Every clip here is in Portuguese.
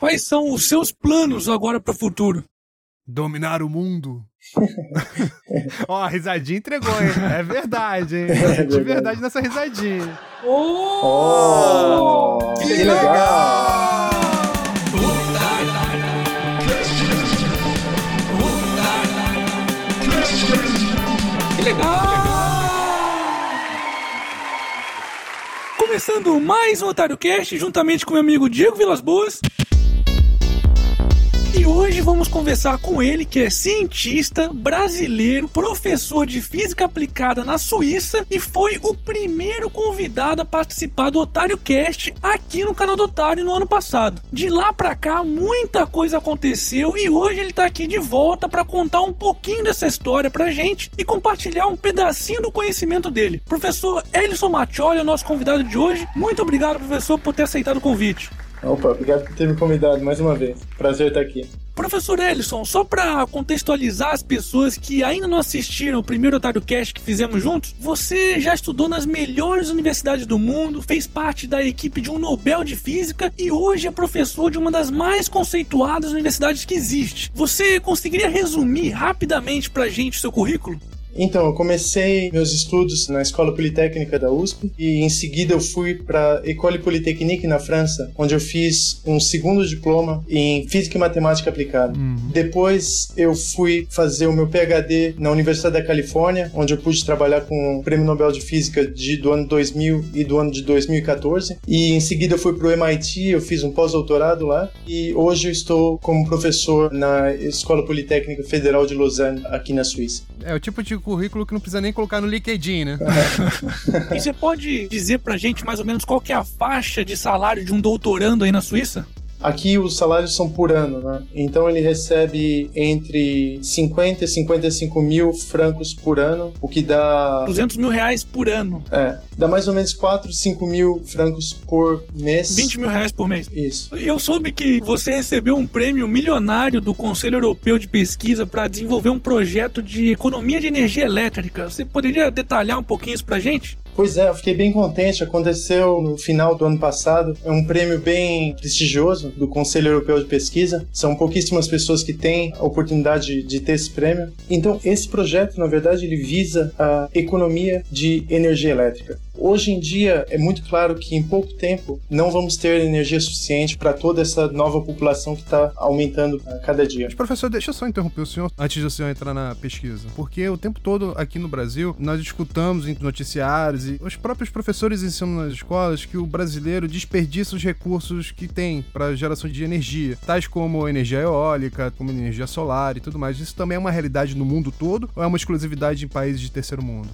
Quais são os seus planos agora para o futuro? Dominar o mundo. Ó, a risadinha entregou, hein? É verdade, hein? É De verdade nessa risadinha. Oh! oh que, que legal! legal. Que legal! Começando mais um Otário Cast, juntamente com meu amigo Diego Vilas Boas. E hoje vamos conversar com ele, que é cientista brasileiro, professor de física aplicada na Suíça e foi o primeiro convidado a participar do Otário Cast aqui no canal do Otário no ano passado. De lá pra cá, muita coisa aconteceu e hoje ele tá aqui de volta para contar um pouquinho dessa história pra gente e compartilhar um pedacinho do conhecimento dele. Professor Elison Mattioli é o nosso convidado de hoje. Muito obrigado, professor, por ter aceitado o convite. Opa, obrigado por ter me convidado mais uma vez. Prazer estar aqui. Professor Ellison, só para contextualizar as pessoas que ainda não assistiram o primeiro Otário Cast que fizemos juntos, você já estudou nas melhores universidades do mundo, fez parte da equipe de um Nobel de Física e hoje é professor de uma das mais conceituadas universidades que existe. Você conseguiria resumir rapidamente para gente o seu currículo? Então, eu comecei meus estudos na Escola Politécnica da USP e em seguida eu fui para École Polytechnique na França, onde eu fiz um segundo diploma em Física e Matemática Aplicada. Uhum. Depois eu fui fazer o meu PhD na Universidade da Califórnia, onde eu pude trabalhar com o Prêmio Nobel de Física de, do ano 2000 e do ano de 2014. E em seguida eu fui para o MIT, eu fiz um pós-doutorado lá e hoje eu estou como professor na Escola Politécnica Federal de Lausanne, aqui na Suíça. É o tipo de currículo que não precisa nem colocar no LinkedIn, né? e você pode dizer pra gente mais ou menos qual que é a faixa de salário de um doutorando aí na Suíça? Aqui os salários são por ano, né? Então ele recebe entre 50 e 55 mil francos por ano, o que dá. 200 mil reais por ano. É. Dá mais ou menos 4, 5 mil francos por mês. 20 mil reais por mês. Isso. Eu soube que você recebeu um prêmio milionário do Conselho Europeu de Pesquisa para desenvolver um projeto de economia de energia elétrica. Você poderia detalhar um pouquinho isso pra gente? Pois é, eu fiquei bem contente. Aconteceu no final do ano passado. É um prêmio bem prestigioso do Conselho Europeu de Pesquisa. São pouquíssimas pessoas que têm a oportunidade de ter esse prêmio. Então, esse projeto, na verdade, ele visa a economia de energia elétrica. Hoje em dia é muito claro que em pouco tempo não vamos ter energia suficiente para toda essa nova população que está aumentando a cada dia. Mas, professor, deixa eu só interromper o senhor antes do senhor entrar na pesquisa, porque o tempo todo aqui no Brasil nós escutamos em noticiários e os próprios professores ensinam nas escolas que o brasileiro desperdiça os recursos que tem para geração de energia, tais como energia eólica, como energia solar e tudo mais. Isso também é uma realidade no mundo todo ou é uma exclusividade em países de terceiro mundo?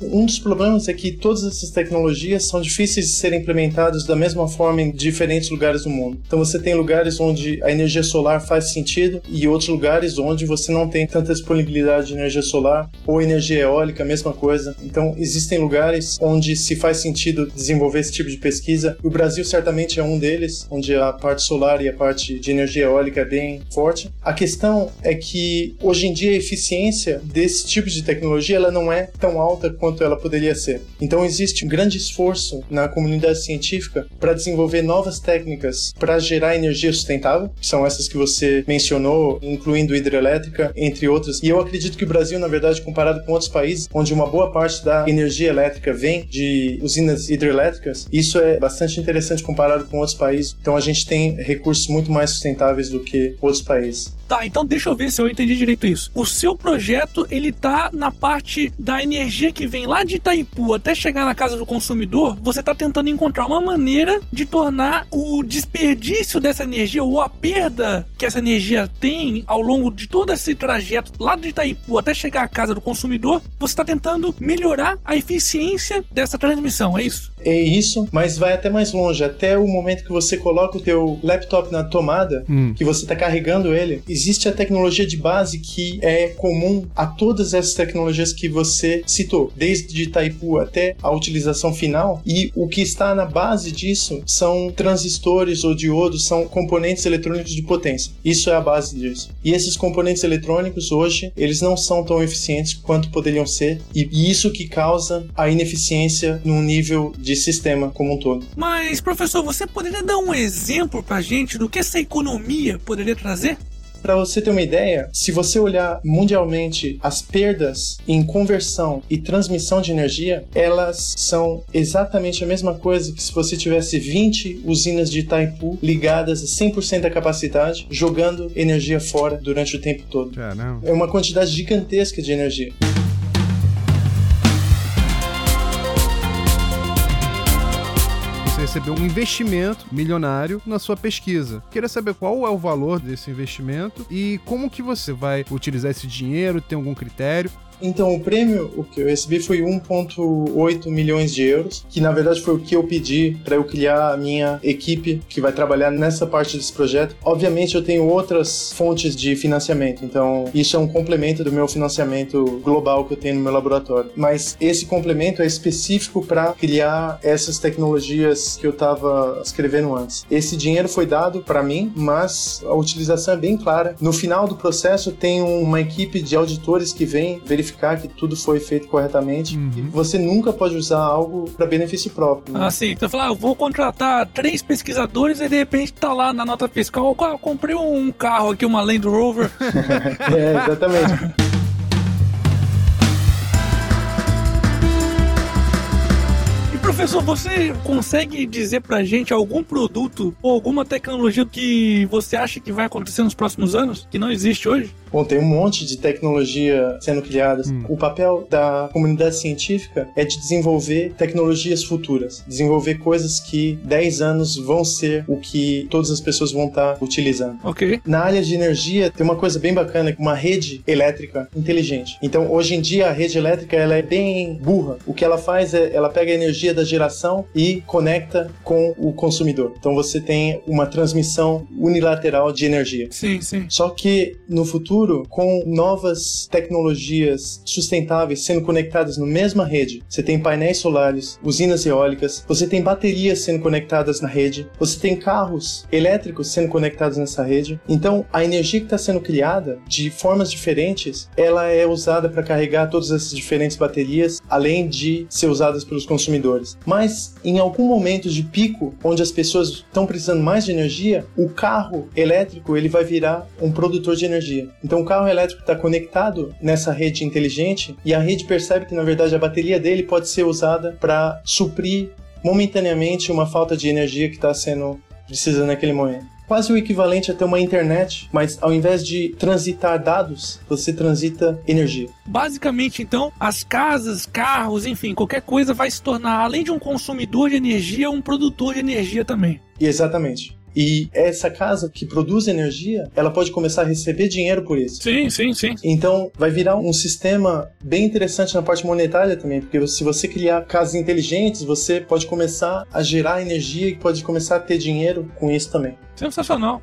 Um dos problemas é que todas essas tecnologias são difíceis de serem implementadas da mesma forma em diferentes lugares do mundo. Então você tem lugares onde a energia solar faz sentido e outros lugares onde você não tem tanta disponibilidade de energia solar ou energia eólica, mesma coisa. Então existem lugares onde se faz sentido desenvolver esse tipo de pesquisa. O Brasil certamente é um deles, onde a parte solar e a parte de energia eólica é bem forte. A questão é que hoje em dia a eficiência desse tipo de tecnologia ela não é tão alta quanto quanto ela poderia ser. Então existe um grande esforço na comunidade científica para desenvolver novas técnicas para gerar energia sustentável, que são essas que você mencionou, incluindo hidrelétrica, entre outras. E eu acredito que o Brasil, na verdade, comparado com outros países, onde uma boa parte da energia elétrica vem de usinas hidrelétricas, isso é bastante interessante comparado com outros países. Então a gente tem recursos muito mais sustentáveis do que outros países. Tá, então deixa eu ver se eu entendi direito isso. O seu projeto, ele tá na parte da energia que vem lá de Itaipu até chegar na casa do consumidor, você tá tentando encontrar uma maneira de tornar o desperdício dessa energia ou a perda que essa energia tem ao longo de todo esse trajeto lá de Itaipu até chegar à casa do consumidor, você está tentando melhorar a eficiência dessa transmissão, é isso? É isso, mas vai até mais longe, até o momento que você coloca o teu laptop na tomada, hum. que você está carregando ele, existe a tecnologia de base que é comum a todas essas tecnologias que você citou, desde Itaipu até a utilização final, e o que está na base disso são transistores ou diodos, são componentes eletrônicos de potência. Isso é a base disso. E esses componentes eletrônicos hoje, eles não são tão eficientes quanto poderiam ser, e isso que causa a ineficiência num nível de sistema como um todo. Mas, professor, você poderia dar um exemplo pra gente do que essa economia poderia trazer? Para você ter uma ideia, se você olhar mundialmente as perdas em conversão e transmissão de energia, elas são exatamente a mesma coisa que se você tivesse 20 usinas de Itaipu ligadas a 100% da capacidade, jogando energia fora durante o tempo todo. Caramba. É uma quantidade gigantesca de energia. Recebeu um investimento milionário na sua pesquisa. Queria saber qual é o valor desse investimento e como que você vai utilizar esse dinheiro, tem algum critério? Então, o prêmio o que eu recebi foi 1,8 milhões de euros, que na verdade foi o que eu pedi para eu criar a minha equipe que vai trabalhar nessa parte desse projeto. Obviamente, eu tenho outras fontes de financiamento, então isso é um complemento do meu financiamento global que eu tenho no meu laboratório. Mas esse complemento é específico para criar essas tecnologias que eu estava escrevendo antes. Esse dinheiro foi dado para mim, mas a utilização é bem clara. No final do processo, tem uma equipe de auditores que vem verificar que tudo foi feito corretamente. E você nunca pode usar algo para benefício próprio. né? Ah, sim. Então, falar, ah, eu vou contratar três pesquisadores e de repente tá lá na nota fiscal, eu comprei um carro aqui, uma Land Rover. é, exatamente. professor, você consegue dizer pra gente algum produto ou alguma tecnologia que você acha que vai acontecer nos próximos anos, que não existe hoje? Bom, tem um monte de tecnologia sendo criada. O papel da comunidade científica é de desenvolver tecnologias futuras, desenvolver coisas que 10 anos vão ser o que todas as pessoas vão estar utilizando. Ok. Na área de energia, tem uma coisa bem bacana, uma rede elétrica inteligente. Então, hoje em dia, a rede elétrica ela é bem burra. O que ela faz é, ela pega a energia da geração e conecta com o consumidor. Então, você tem uma transmissão unilateral de energia. Sim, sim. Só que no futuro, com novas tecnologias sustentáveis sendo conectadas na mesma rede, você tem painéis solares, usinas eólicas, você tem baterias sendo conectadas na rede, você tem carros elétricos sendo conectados nessa rede. Então, a energia que está sendo criada de formas diferentes, ela é usada para carregar todas essas diferentes baterias, além de ser usadas pelos consumidores. Mas em algum momento de pico, onde as pessoas estão precisando mais de energia, o carro elétrico ele vai virar um produtor de energia. Então o carro elétrico está conectado nessa rede inteligente e a rede percebe que na verdade a bateria dele pode ser usada para suprir momentaneamente uma falta de energia que está sendo precisa naquele momento. Quase o equivalente a ter uma internet, mas ao invés de transitar dados, você transita energia. Basicamente, então, as casas, carros, enfim, qualquer coisa vai se tornar, além de um consumidor de energia, um produtor de energia também. Exatamente. E essa casa que produz energia, ela pode começar a receber dinheiro por isso. Sim, sim, sim. Então, vai virar um sistema bem interessante na parte monetária também, porque se você criar casas inteligentes, você pode começar a gerar energia e pode começar a ter dinheiro com isso também. Sensacional.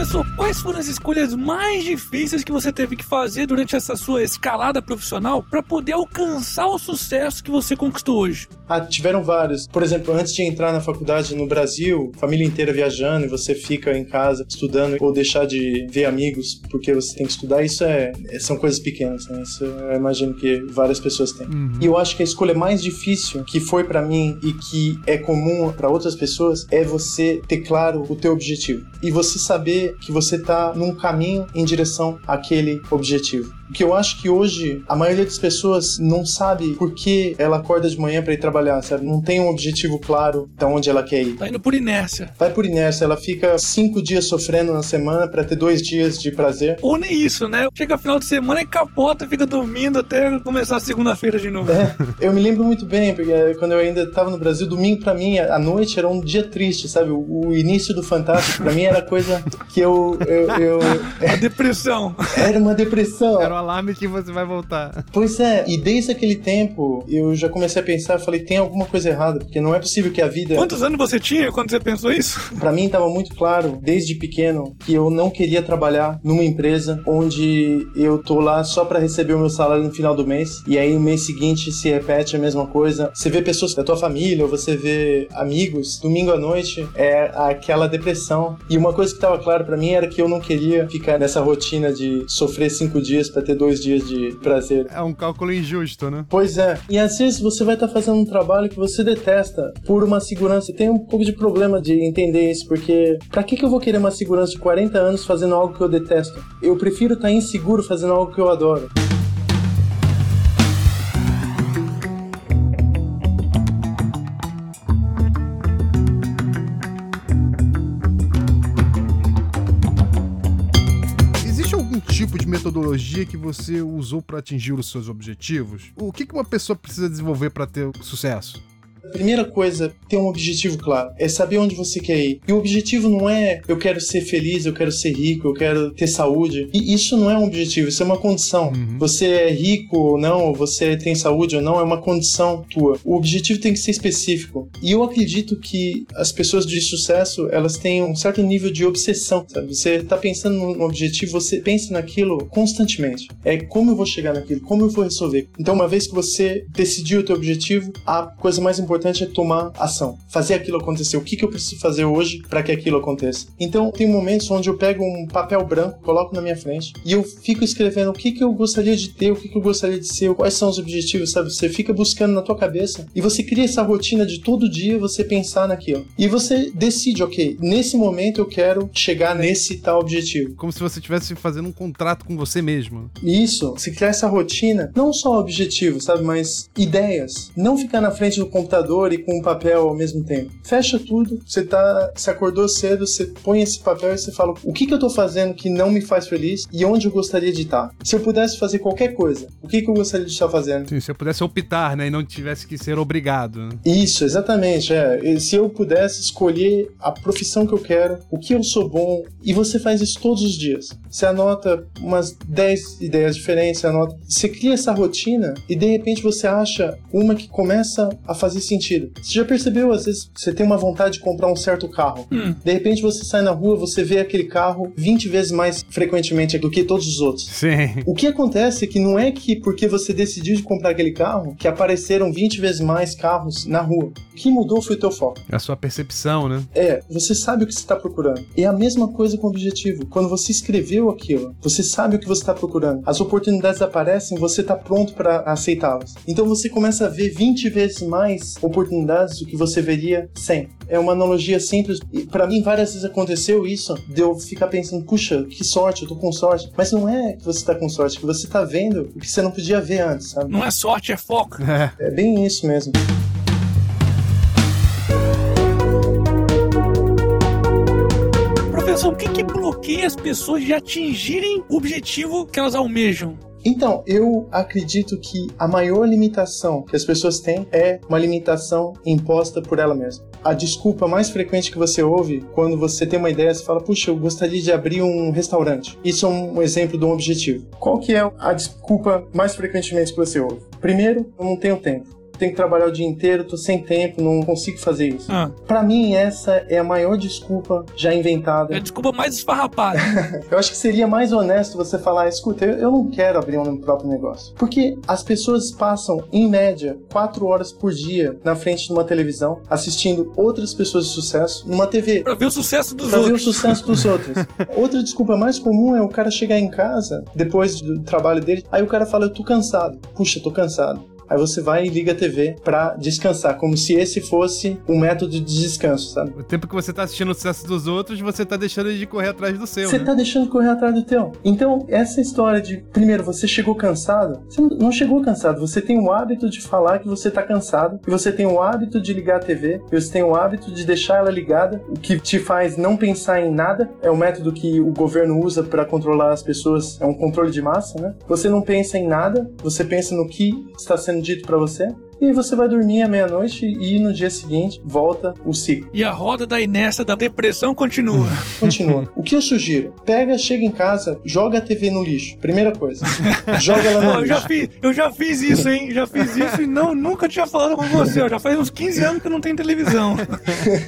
Professor, quais foram as escolhas mais difíceis que você teve que fazer durante essa sua escalada profissional para poder alcançar o sucesso que você conquistou hoje? Ah, tiveram vários. Por exemplo, antes de entrar na faculdade no Brasil, família inteira viajando e você fica em casa estudando ou deixar de ver amigos porque você tem que estudar, isso é, são coisas pequenas, né? Isso eu imagino que várias pessoas têm. E eu acho que a escolha mais difícil que foi para mim e que é comum para outras pessoas é você ter claro o teu objetivo e você saber que você tá num caminho em direção àquele objetivo. O que eu acho que hoje a maioria das pessoas não sabe por que ela acorda de manhã para ir trabalhar sabe? Não tem um objetivo claro de onde ela quer ir. Tá indo por inércia. Vai por inércia, ela fica cinco dias sofrendo na semana para ter dois dias de prazer. Ou nem isso, né? Chega final de semana e capota, fica dormindo até começar a segunda-feira de novo. É, eu me lembro muito bem, porque quando eu ainda estava no Brasil, domingo para mim, a noite era um dia triste, sabe? O, o início do Fantástico para mim era coisa que eu, eu, eu... A depressão. Era uma depressão. Era o alarme que você vai voltar. Pois é, e desde aquele tempo eu já comecei a pensar, falei, tem alguma coisa errada, porque não é possível que a vida. Quantos anos você tinha quando você pensou isso? Para mim estava muito claro, desde pequeno, que eu não queria trabalhar numa empresa onde eu tô lá só para receber o meu salário no final do mês e aí no mês seguinte se repete a mesma coisa. Você vê pessoas da tua família, ou você vê amigos, domingo à noite é aquela depressão. E uma coisa que estava claro para mim era que eu não queria ficar nessa rotina de sofrer cinco dias para ter dois dias de prazer. É um cálculo injusto, né? Pois é. E às vezes você vai estar tá fazendo um trabalho que você detesta por uma segurança. Tem um pouco de problema de entender isso, porque pra que, que eu vou querer uma segurança de 40 anos fazendo algo que eu detesto? Eu prefiro estar tá inseguro fazendo algo que eu adoro. Tipo de metodologia que você usou para atingir os seus objetivos? O que uma pessoa precisa desenvolver para ter sucesso? Primeira coisa, ter um objetivo claro. É saber onde você quer ir. E o objetivo não é eu quero ser feliz, eu quero ser rico, eu quero ter saúde. E isso não é um objetivo, isso é uma condição. Uhum. Você é rico ou não, você tem saúde ou não, é uma condição tua. O objetivo tem que ser específico. E eu acredito que as pessoas de sucesso, elas têm um certo nível de obsessão, sabe? Você tá pensando num objetivo, você pensa naquilo constantemente. É como eu vou chegar naquilo, como eu vou resolver. Então, uma vez que você decidiu o teu objetivo, a coisa mais importante importante é tomar ação, fazer aquilo acontecer. O que, que eu preciso fazer hoje para que aquilo aconteça? Então, tem momentos onde eu pego um papel branco, coloco na minha frente e eu fico escrevendo o que, que eu gostaria de ter, o que, que eu gostaria de ser, quais são os objetivos, sabe? Você fica buscando na tua cabeça e você cria essa rotina de todo dia você pensar naquilo. E você decide, ok, nesse momento eu quero chegar nesse tal objetivo. Como se você estivesse fazendo um contrato com você mesmo. Isso, se criar essa rotina, não só objetivos, sabe, mas ideias. Não ficar na frente do computador computador e com um papel ao mesmo tempo. Fecha tudo, você tá, se acordou cedo, você põe esse papel e você fala o que, que eu tô fazendo que não me faz feliz e onde eu gostaria de estar. Se eu pudesse fazer qualquer coisa, o que, que eu gostaria de estar fazendo? Sim, se eu pudesse optar, né, e não tivesse que ser obrigado. Né? Isso, exatamente. É. Se eu pudesse escolher a profissão que eu quero, o que eu sou bom, e você faz isso todos os dias. Você anota umas 10 ideias diferentes, você anota, você cria essa rotina e de repente você acha uma que começa a fazer sentido. Você já percebeu, às vezes, você tem uma vontade de comprar um certo carro. Hum. De repente você sai na rua, você vê aquele carro 20 vezes mais frequentemente do que todos os outros. Sim. O que acontece é que não é que porque você decidiu de comprar aquele carro, que apareceram 20 vezes mais carros na rua. O que mudou foi o teu foco. A sua percepção, né? É, você sabe o que você está procurando. É a mesma coisa com o objetivo. Quando você escreveu aquilo, você sabe o que você está procurando. As oportunidades aparecem, você está pronto para aceitá-las. Então você começa a ver 20 vezes mais oportunidades do que você veria sem. É uma analogia simples. E para mim, várias vezes aconteceu isso, de eu ficar pensando, puxa, que sorte, eu tô com sorte. Mas não é que você tá com sorte, é que você tá vendo o que você não podia ver antes, sabe? Não é sorte, é foco. É, é bem isso mesmo. Professor, o que, que bloqueia as pessoas de atingirem o objetivo que elas almejam? Então, eu acredito que a maior limitação que as pessoas têm é uma limitação imposta por ela mesma. A desculpa mais frequente que você ouve quando você tem uma ideia, você fala, puxa, eu gostaria de abrir um restaurante. Isso é um exemplo de um objetivo. Qual que é a desculpa mais frequentemente que você ouve? Primeiro, eu não tenho tempo tenho que trabalhar o dia inteiro, tô sem tempo, não consigo fazer isso. Ah. Para mim, essa é a maior desculpa já inventada. É a desculpa mais esfarrapada. eu acho que seria mais honesto você falar: escuta, eu, eu não quero abrir um meu próprio negócio. Porque as pessoas passam, em média, quatro horas por dia na frente de uma televisão, assistindo outras pessoas de sucesso numa TV. Pra ver o sucesso dos pra outros. Pra ver o sucesso dos outros. Outra desculpa mais comum é o cara chegar em casa, depois do trabalho dele, aí o cara fala: eu tô cansado. Puxa, tô cansado. Aí você vai e liga a TV pra descansar, como se esse fosse um método de descanso, sabe? O tempo que você tá assistindo o sucesso dos outros, você tá deixando de correr atrás do seu. Você né? tá deixando de correr atrás do teu. Então, essa história de, primeiro, você chegou cansado, você não chegou cansado, você tem o hábito de falar que você tá cansado, e você tem o hábito de ligar a TV, e você tem o hábito de deixar ela ligada, o que te faz não pensar em nada, é o método que o governo usa para controlar as pessoas, é um controle de massa, né? Você não pensa em nada, você pensa no que está sendo dito para você, e aí você vai dormir à meia-noite e no dia seguinte volta o ciclo. E a roda da inércia da depressão continua. Continua. O que eu sugiro? Pega, chega em casa, joga a TV no lixo. Primeira coisa. Joga ela no eu, lixo. já fiz, eu já fiz isso, hein? Já fiz isso e não, nunca tinha falado com você. Já faz uns 15 anos que eu não tenho televisão.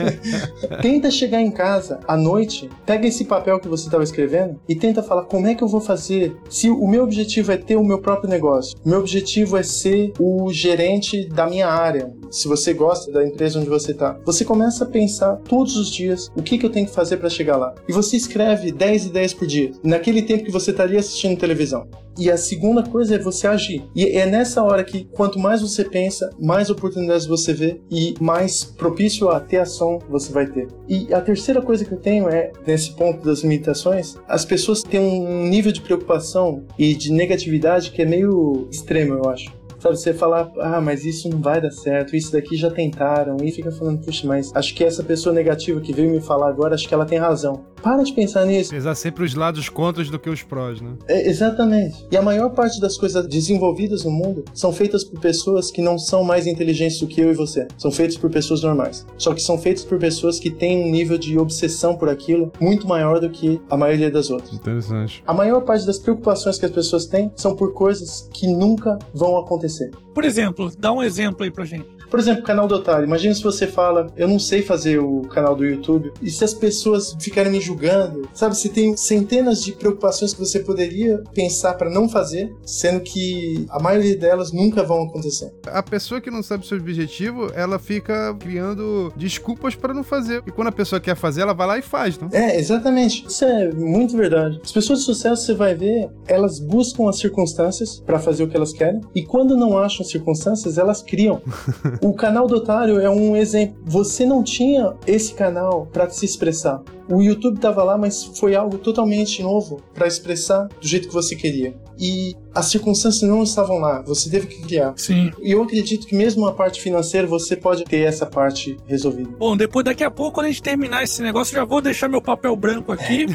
Tenta chegar em casa à noite, pega esse papel que você estava escrevendo e tenta falar como é que eu vou fazer se o meu objetivo é ter o meu próprio negócio. O meu objetivo é ser o gerente da minha área. Se você gosta da empresa onde você está, você começa a pensar todos os dias o que, que eu tenho que fazer para chegar lá. E você escreve 10 ideias por dia, naquele tempo que você estaria assistindo televisão. E a segunda coisa é você agir. E é nessa hora que, quanto mais você pensa, mais oportunidades você vê e mais propício a ter ação você vai ter. E a terceira coisa que eu tenho é, nesse ponto das limitações, as pessoas têm um nível de preocupação e de negatividade que é meio extremo, eu acho. Sabe, você falar, ah, mas isso não vai dar certo, isso daqui já tentaram, e fica falando, puxa, mas acho que essa pessoa negativa que veio me falar agora, acho que ela tem razão. Para de pensar nisso. Pesar sempre os lados contras do que os prós, né? É, exatamente. E a maior parte das coisas desenvolvidas no mundo são feitas por pessoas que não são mais inteligentes do que eu e você. São feitas por pessoas normais. Só que são feitas por pessoas que têm um nível de obsessão por aquilo muito maior do que a maioria das outras. Interessante. A maior parte das preocupações que as pessoas têm são por coisas que nunca vão acontecer. Por exemplo, dá um exemplo aí pra gente. Por exemplo, canal do Otário. Imagina se você fala, eu não sei fazer o canal do YouTube, e se as pessoas ficarem me julgando, sabe? Você tem centenas de preocupações que você poderia pensar para não fazer, sendo que a maioria delas nunca vão acontecer. A pessoa que não sabe o seu objetivo, ela fica criando desculpas para não fazer. E quando a pessoa quer fazer, ela vai lá e faz, não? É, exatamente. Isso é muito verdade. As pessoas de sucesso, você vai ver, elas buscam as circunstâncias para fazer o que elas querem, e quando não acham circunstâncias, elas criam. o canal do Otário é um exemplo. Você não tinha esse canal para se expressar. O YouTube tava lá, mas foi algo totalmente novo para expressar do jeito que você queria. E as circunstâncias não estavam lá, você teve que criar. Sim. E eu acredito que mesmo a parte financeira você pode ter essa parte resolvida. Bom, depois daqui a pouco, quando a gente terminar esse negócio, já vou deixar meu papel branco aqui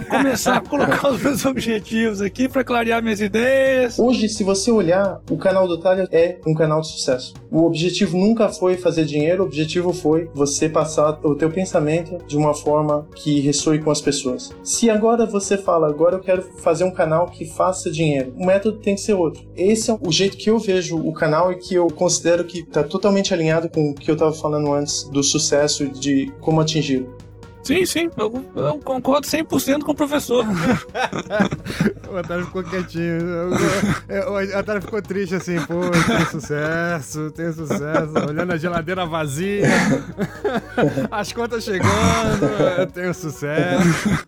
e começar a colocar os meus objetivos aqui para clarear minhas ideias. Hoje, se você olhar, o canal do Otário é um canal de sucesso. O objetivo nunca foi fazer dinheiro, o objetivo foi você passar o teu pensamento de uma forma que ressoe com as pessoas. Se agora você fala, agora eu quero fazer um canal que faça dinheiro, o método tem que ser outro. Esse é o jeito que eu vejo o canal e que eu considero que está totalmente alinhado com o que eu estava falando antes do sucesso e de como atingi-lo. Sim, sim, eu, eu concordo 100% com o professor. o Otário ficou quietinho. O Otário ficou triste assim, pô, tem sucesso, tem sucesso. Olhando a geladeira vazia, as contas chegando, eu tenho sucesso.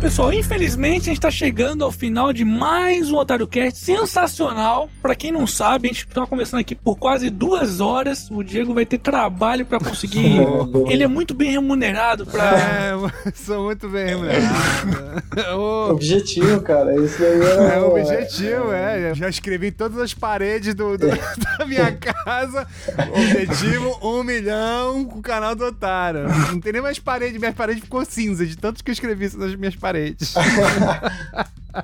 Pessoal, infelizmente a gente tá chegando ao final de mais um OtárioCast sensacional. Pra quem não sabe, a gente tá conversando aqui por quase duas horas. O Diego vai ter trabalho pra conseguir. Ele é muito bem remunerado pra. É, sou muito bem remunerado. oh. Objetivo, cara. Isso daí é. É objetivo, é. Já escrevi todas as paredes do, do da minha casa. Objetivo: um milhão com o canal do Otário. Não tem nem mais parede, minha parede ficou cinza de tantos que eu escrevi nas minhas paredes.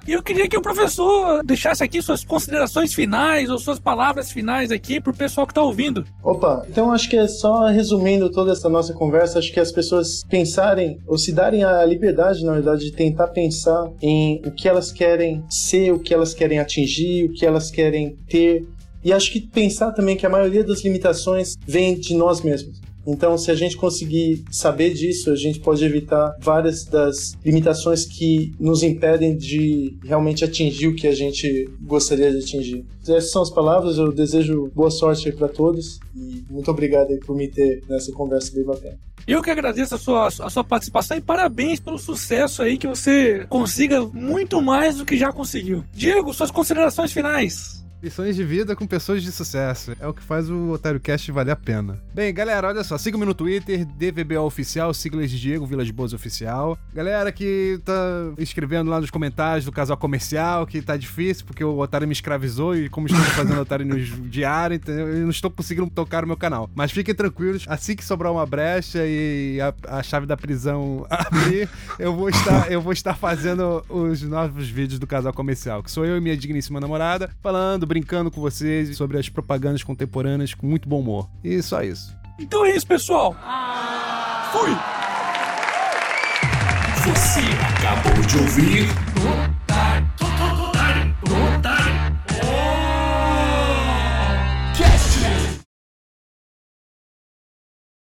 E eu queria que o professor deixasse aqui suas considerações finais ou suas palavras finais aqui pro pessoal que tá ouvindo. Opa, então acho que é só resumindo toda essa nossa conversa, acho que as pessoas pensarem ou se darem a liberdade, na verdade, de tentar pensar em o que elas querem ser, o que elas querem atingir, o que elas querem ter. E acho que pensar também que a maioria das limitações vem de nós mesmos. Então, se a gente conseguir saber disso, a gente pode evitar várias das limitações que nos impedem de realmente atingir o que a gente gostaria de atingir. Essas são as palavras, eu desejo boa sorte para todos e muito obrigado por me ter nessa conversa bem bacana. Eu que agradeço a sua, a sua participação e parabéns pelo sucesso aí que você consiga muito mais do que já conseguiu. Diego, suas considerações finais. Lições de vida com pessoas de sucesso. É o que faz o Otário Cast valer a pena. Bem, galera, olha só. Siga-me no Twitter, DVBO Oficial, siglas de Diego Vilas Boas Oficial. Galera que tá escrevendo lá nos comentários do casal comercial, que tá difícil porque o Otário me escravizou e como estou fazendo Otário News diário, entendeu? eu não estou conseguindo tocar o meu canal. Mas fiquem tranquilos, assim que sobrar uma brecha e a, a chave da prisão abrir, eu vou estar, eu vou estar fazendo os novos vídeos do casal comercial, que sou eu e minha digníssima namorada, falando, brincando com vocês sobre as propagandas contemporâneas com muito bom humor. E só isso. Então é isso, pessoal. Fui! Você acabou de ouvir